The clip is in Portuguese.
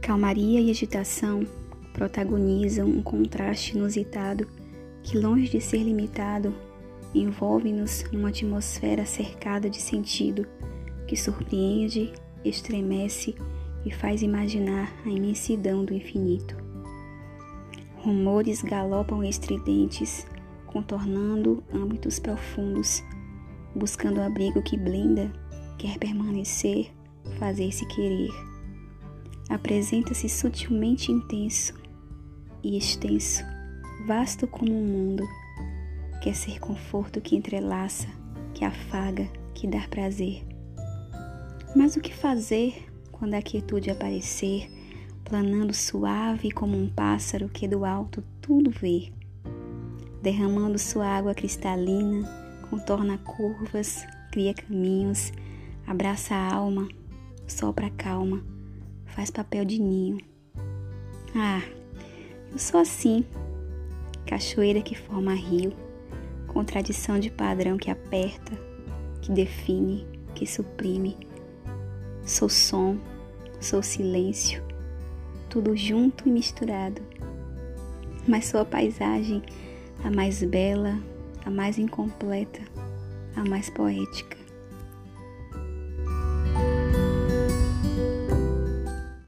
Calmaria e agitação protagonizam um contraste inusitado que, longe de ser limitado, envolve-nos numa atmosfera cercada de sentido que surpreende, estremece e faz imaginar a imensidão do infinito. Rumores galopam estridentes, contornando âmbitos profundos, buscando abrigo que blinda, quer permanecer, fazer-se querer. Apresenta-se sutilmente intenso e extenso, vasto como um mundo. Quer ser conforto que entrelaça, que afaga, que dá prazer. Mas o que fazer quando a quietude aparecer, planando suave como um pássaro que do alto tudo vê? Derramando sua água cristalina, contorna curvas, cria caminhos, abraça a alma, sopra a calma, faz papel de ninho. Ah, eu sou assim, cachoeira que forma rio, contradição de padrão que aperta, que define, que suprime. Sou som, sou silêncio, tudo junto e misturado. Mas sou a paisagem a mais bela, a mais incompleta, a mais poética.